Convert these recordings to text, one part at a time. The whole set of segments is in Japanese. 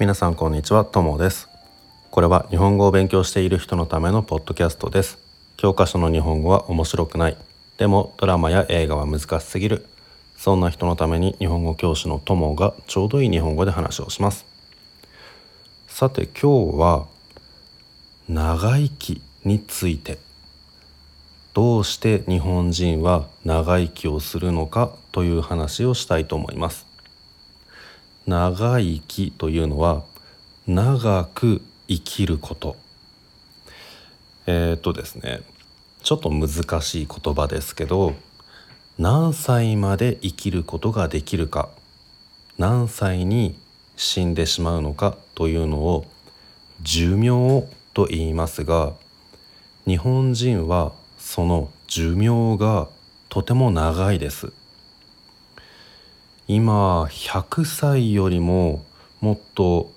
皆さんこんにちは、ともです。これは日本語を勉強している人のためのポッドキャストです。教科書の日本語は面白くない。でもドラマや映画は難しすぎる。そんな人のために日本語教師のともがちょうどいい日本語で話をします。さて今日は長生きについて。どうして日本人は長生きをするのかという話をしたいと思います。長生きというのは長く生きること。えー、っとですねちょっと難しい言葉ですけど何歳まで生きることができるか何歳に死んでしまうのかというのを寿命と言いますが日本人はその寿命がとても長いです。今100歳よりももっと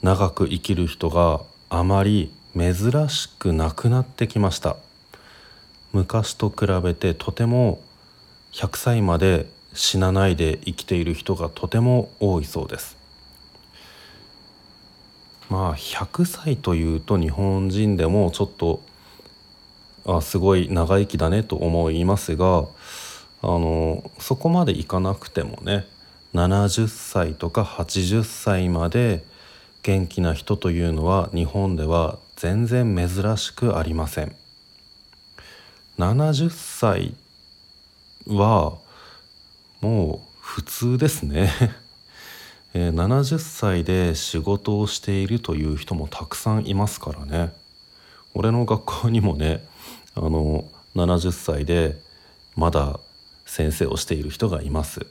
長く生きる人があまり珍しくなくなってきました。昔と比べてとても100歳まで死なないで生きている人がとても多いそうです。まあ100歳というと日本人でもちょっとあすごい長生きだねと思いますがあのそこまでいかなくてもね70歳とか80歳まで元気な人というのは日本では全然珍しくありません。70歳はもう普通ですね、70歳で仕事をしているという人もたくさんいますからね。俺の学校にもねあの70歳でまだ先生をしている人がいます。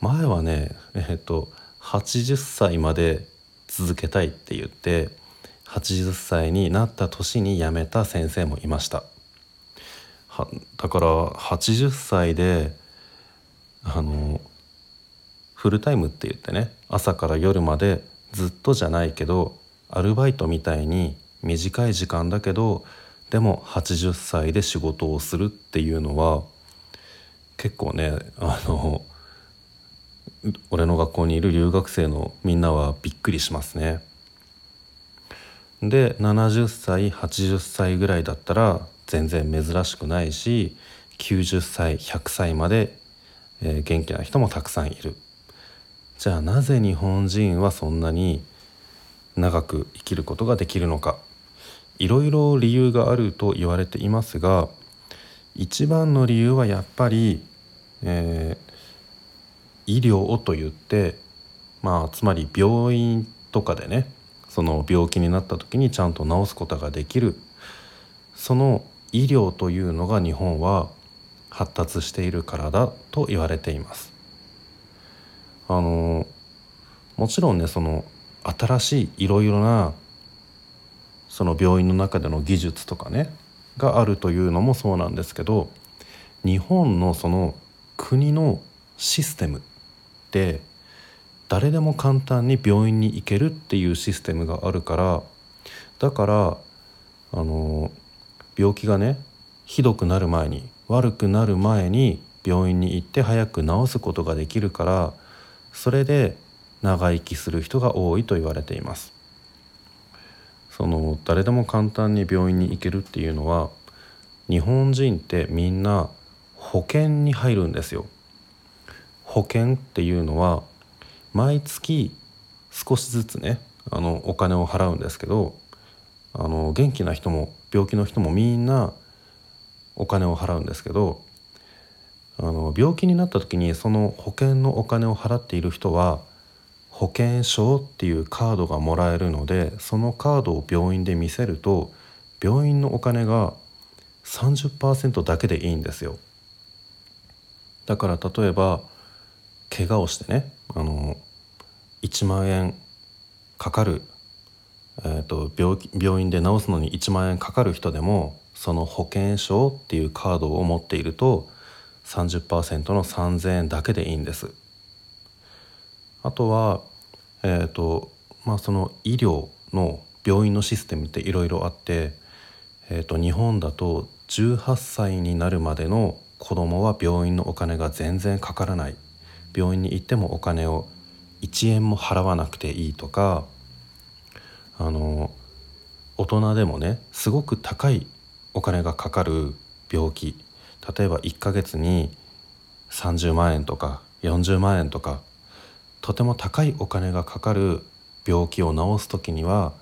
前はねえっと80歳まで続けたいって言って80歳になった年に辞めた先生もいました。だから80歳であのフルタイムって言ってね朝から夜までずっとじゃないけどアルバイトみたいに短い時間だけどでも80歳で仕事をするっていうのは結構ねあの俺の学校にいる留学生のみんなはびっくりしますね。で70歳80歳ぐらいだったら全然珍しくないし90歳100歳まで、えー、元気な人もたくさんいる。じゃあなぜ日本人はそんなに長く生きることができるのかいろいろ理由があると言われていますが一番の理由はやっぱり、えー、医療と言ってまあつまり病院とかでねその病気になった時にちゃんと治すことができるその医療というのが日本は発達しているからだと言われています。あのもちろんねその新しいいろいろなその病院の中での技術とかねがあるというのもそうなんですけど日本のその国のシステムって誰でも簡単に病院に行けるっていうシステムがあるからだからあの病気がねひどくなる前に悪くなる前に病院に行って早く治すことができるからそれで長生きする人が多いと言われています。その誰でも簡単に病院に行けるっていうのは日本人ってみんな保険に入るんですよ。保険っていうのは毎月少しずつねあのお金を払うんですけどあの元気な人も病気の人もみんなお金を払うんですけどあの病気になった時にその保険のお金を払っている人は保険証っていうカードがもらえるのでそのカードを病院で見せると病院のお金が30%だけでいいんですよだから例えば怪我をしてねあの1万円かかる、えーと、病病院で治すのに1万円かかる人でもその保険証っていうカードを持っていると30%の3,000円だけでいいんです。あとは、えーとまあ、その医療の病院のシステムっていろいろあって、えーと日本だと18歳になるまでの子供は病院のお金が全然かからない。病院に行ってもお金を1円も払わなくていいとかあの大人でもねすごく高いお金がかかる病気。例えば1ヶ月に30万円とか40万円とかとても高いお金がかかる病気を治す時には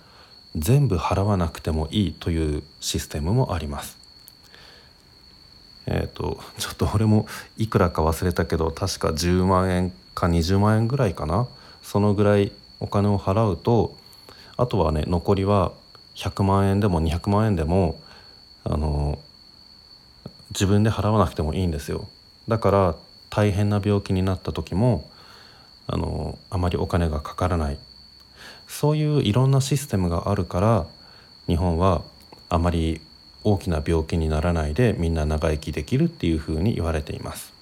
全部払わなくてもいいというシステムもあります。えーと、ちょっと俺もいくらか忘れたけど確か10万円か20万円ぐらいかなそのぐらいお金を払うとあとはね残りは100万円でも200万円でもあの自分で払わなくてもいいんですよだから大変な病気になった時もあのあまりお金がかからない。そういういろんなシステムがあるから日本はあまり大きな病気にならないでみんな長生きできるっていうふうに言われています。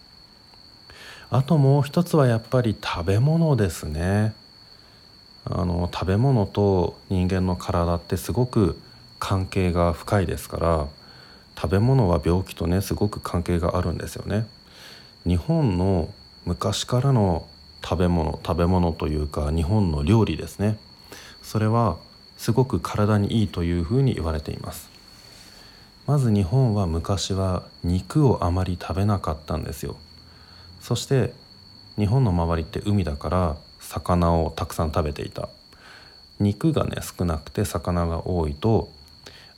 あともう一つはやっぱり食べ物ですね。あの食べ物と人間の体ってすごく関係が深いですから食べ物は病気とねすごく関係があるんですよね。日本の昔からの食べ物食べ物というか日本の料理ですね。それはすごく体にいいというふうに言われています。まず日本は昔は肉をあまり食べなかったんですよ。そして日本の周りって海だから魚をたくさん食べていた。肉がね少なくて魚が多いと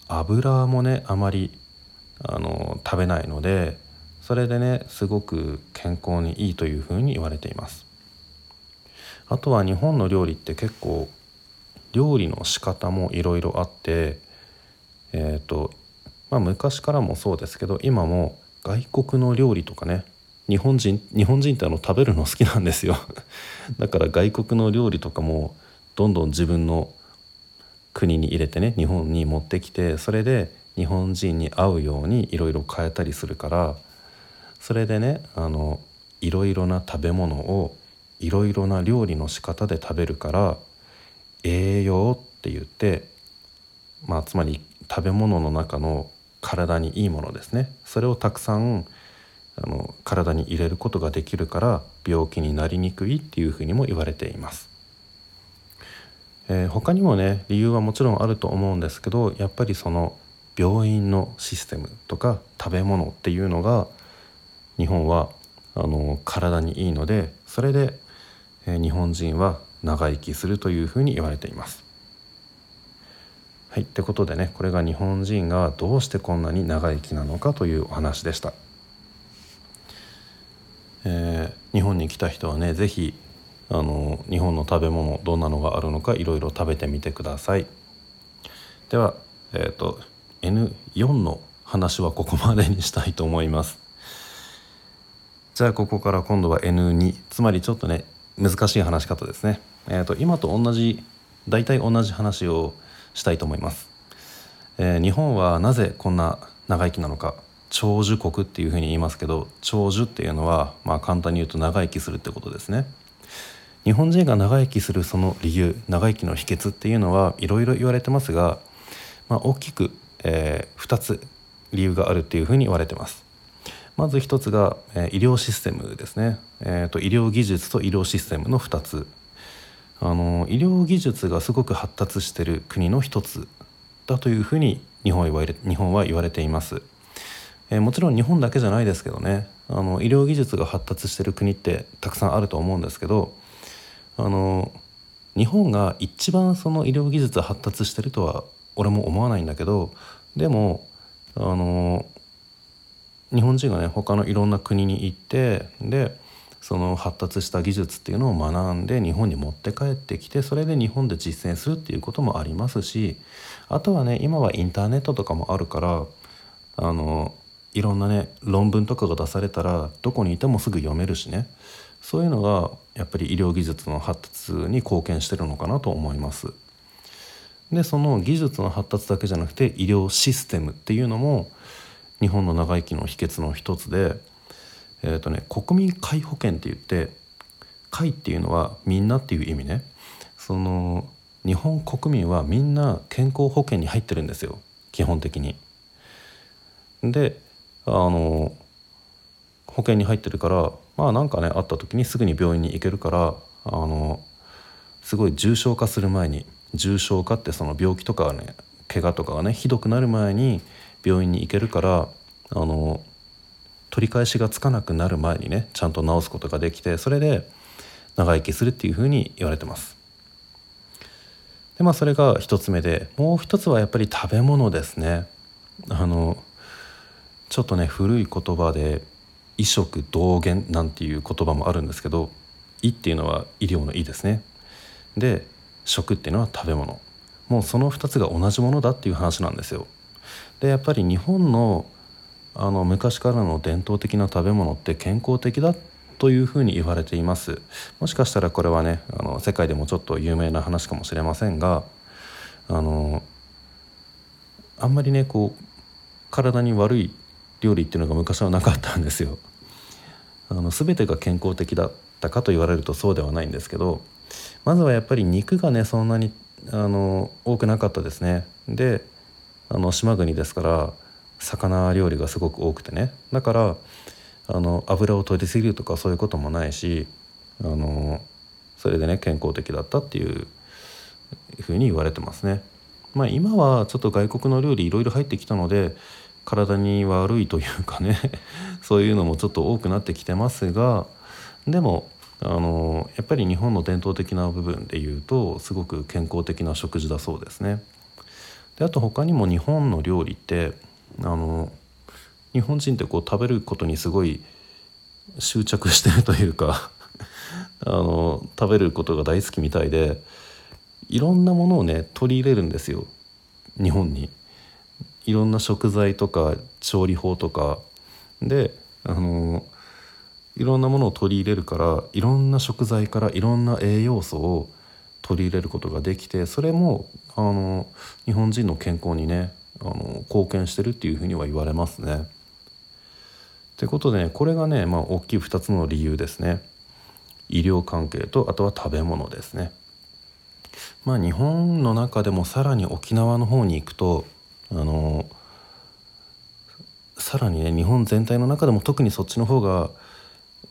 油もねあまりあの食べないのでそれでねすごく健康にいいというふうに言われています。あとは日本の料理って結構料理の仕方もいろいろあってえっ、とまあ昔からもそうですけど今も外国の料理とかね日本人日本人ってあの食べるの好きなんですよ。だから外国の料理とかもどんどん自分の国に入れてね日本に持ってきてそれで日本人に合うようにいろいろ変えたりするからそれでねあのいろいろな食べ物をいろいろな料理の仕方で食べるから栄養って言って、まあ、つまり食べ物の中の体にいいものですねそれをたくさんあの体に入れることができるから病気になりにくいっていうふうにも言われています。えー、他にもね理由はもちろんあると思うんですけどやっぱりその病院のシステムとか食べ物っていうのが日本はあの体にいいのでそれで、日本人は長生きするというふうに言われています。はいってことでねこれが日本人がどうしてこんなに長生きなのかというお話でした。えー、日本に来た人はね是非あの日本の食べ物どんなのがあるのかいろいろ食べてみてください。では、えーと N4 の話はここまでにしたいと思いますじゃあここから今度は N2 つまりちょっとね難しい話し方ですね。えっ、ー、と今と同じ大体同じ話をしたいと思います、えー、日本はなぜこんな長生きなのか長寿国っていうふうに言いますけど長寿っていうのはまあ簡単に言うと長生きするってことですね。日本人が長生きするその理由長生きの秘訣っていうのはいろいろ言われてますが、まあ、大きくえー、2つ理由があるっていうふうに言われてます。まず1つが、えー、医療システムですね、えーと、医療技術と医療システムの2つ。あの医療技術がすごく発達してる国の1つだというふうに日本は言われ日本は言われています、えー、もちろん日本だけじゃないですけどね。あの医療技術が発達してる国ってたくさんあると思うんですけどあの日本が一番その医療技術発達してるとは俺も思わないんだけどでもあの日本人がね他のいろんな国に行ってでその発達した技術っていうのを学んで日本に持って帰ってきてそれで日本で実践するっていうこともありますしあとはね今はインターネットとかもあるからあのいろんなね論文とかが出されたらどこにいてもすぐ読めるしねそういうのがやっぱり医療技術の発達に貢献してるのかなと思います。でその技術の発達だけじゃなくて医療システムっていうのも日本の長生きの秘訣の一つで、えーとね、国民皆保険って言って「皆」っていうのはみんなっていう意味ねその日本国民はみんな健康保険に入ってるんですよ基本的に。であの保険に入ってるからまあなんかねあった時にすぐに病院に行けるからあのすごい重症化する前に重症化ってその病気とかね怪我とかがねひどくなる前に病院に行けるからあの取り返しがつかなくなる前にねちゃんと治すことができてそれで長生きするっていうふうに言われてます。でまあそれが一つ目でもう一つはやっぱり食べ物ですね。あのちょっとね古い言葉で「医食同源」なんていう言葉もあるんですけど「医」っていうのは医療の「医」ですね。で食っていうのは食べ物もうその2つが同じものだっていう話なんですよ。でやっぱり日本のあの昔からの伝統的な食べ物って健康的だというふうに言われていますもしかしたらこれはねあの世界でもちょっと有名な話かもしれませんがあのあんまりねこう体に悪い料理っていうのが昔はなかったんですよ。あの全てが健康的だったかと言われるとそうではないんですけどまずはやっぱり肉がねそんなにあの多くなかったですね。であの島国ですから魚料理がすごく多くてねだからあの油を取りすぎるとかそういうこともないしあのそれでね健康的だったっていうふうに言われてますね。まあ、今はちょっと外国の料理いろいろ入ってきたので体に悪いというかね そういうのもちょっと多くなってきてますがでもあのやっぱり日本の伝統的な部分でいうとすごく健康的な食事だそうですね。であと他にも日本の料理ってあの日本人ってこう食べることにすごい執着してるというか あの食べることが大好きみたいでいろんなものをね取り入れるんですよ日本に。いろんな食材とか調理法とかであのいろんなものを取り入れるからいろんな食材からいろんな栄養素を取り入れることができてそれもあの日本人の健康にねあの貢献してるっていうふうには言われますね。ということで、ね、これがね、まあ、大きい2つの理由ですね。医療関係とあとは食べ物ですね。まあ日本の中でもさらに沖縄の方に行くとあのさらにね日本全体の中でも特にそっちの方が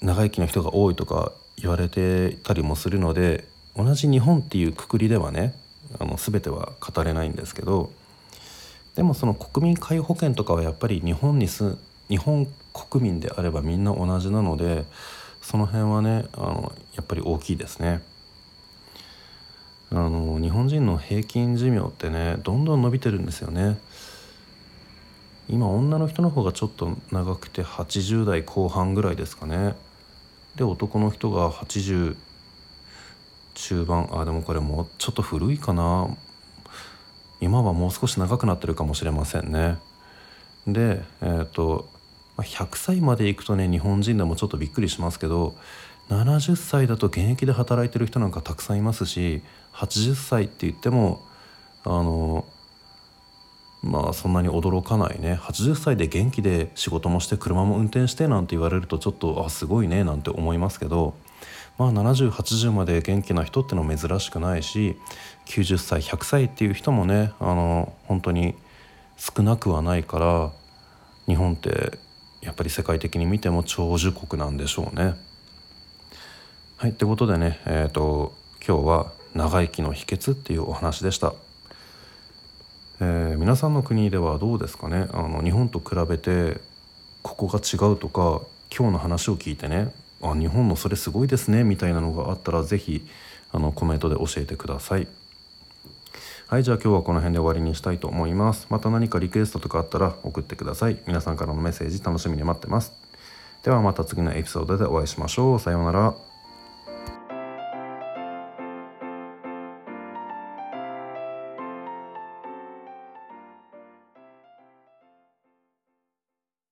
長生きの人が多いとか言われてたりもするので同じ日本っていうくくりではねあの全ては語れないんですけどでもその国民皆保険とかはやっぱり日本に住日本国民であればみんな同じなのでその辺はねあのやっぱり大きいですね。あの日本人の平均寿命ってねどんどん伸びてるんですよね今女の人の方がちょっと長くて80代後半ぐらいですかねで男の人が80中盤。あでもこれもうちょっと古いかな。今はもう少し長くなってるかもしれませんね。でえっ、ー、と100歳までいくとね日本人でもちょっとびっくりしますけど70歳だと現役で働いてる人なんかたくさんいますし80歳って言ってもあのまあそんなに驚かないね。80歳で元気で仕事もして車も運転してなんて言われるとちょっとあすごいねなんて思いますけどまあ7080まで元気な人ってのは珍しくないし90歳100歳っていう人もねあの本当に少なくはないから日本ってやっぱり世界的に見ても長寿国なんでしょうね。はいってことでねえっ、ー、と今日は長生きの秘訣っていうお話でした。えー、皆さんの国ではどうですかね？あの日本と比べてここが違うとか今日の話を聞いてねあ日本のそれすごいですねみたいなのがあったら是非あのコメントで教えてください。はいじゃあ今日はこの辺で終わりにしたいと思います。また何かリクエストとかあったら送ってください。皆さんからのメッセージ楽しみに待ってます。ではまた次のエピソードでお会いしましょう。さようなら。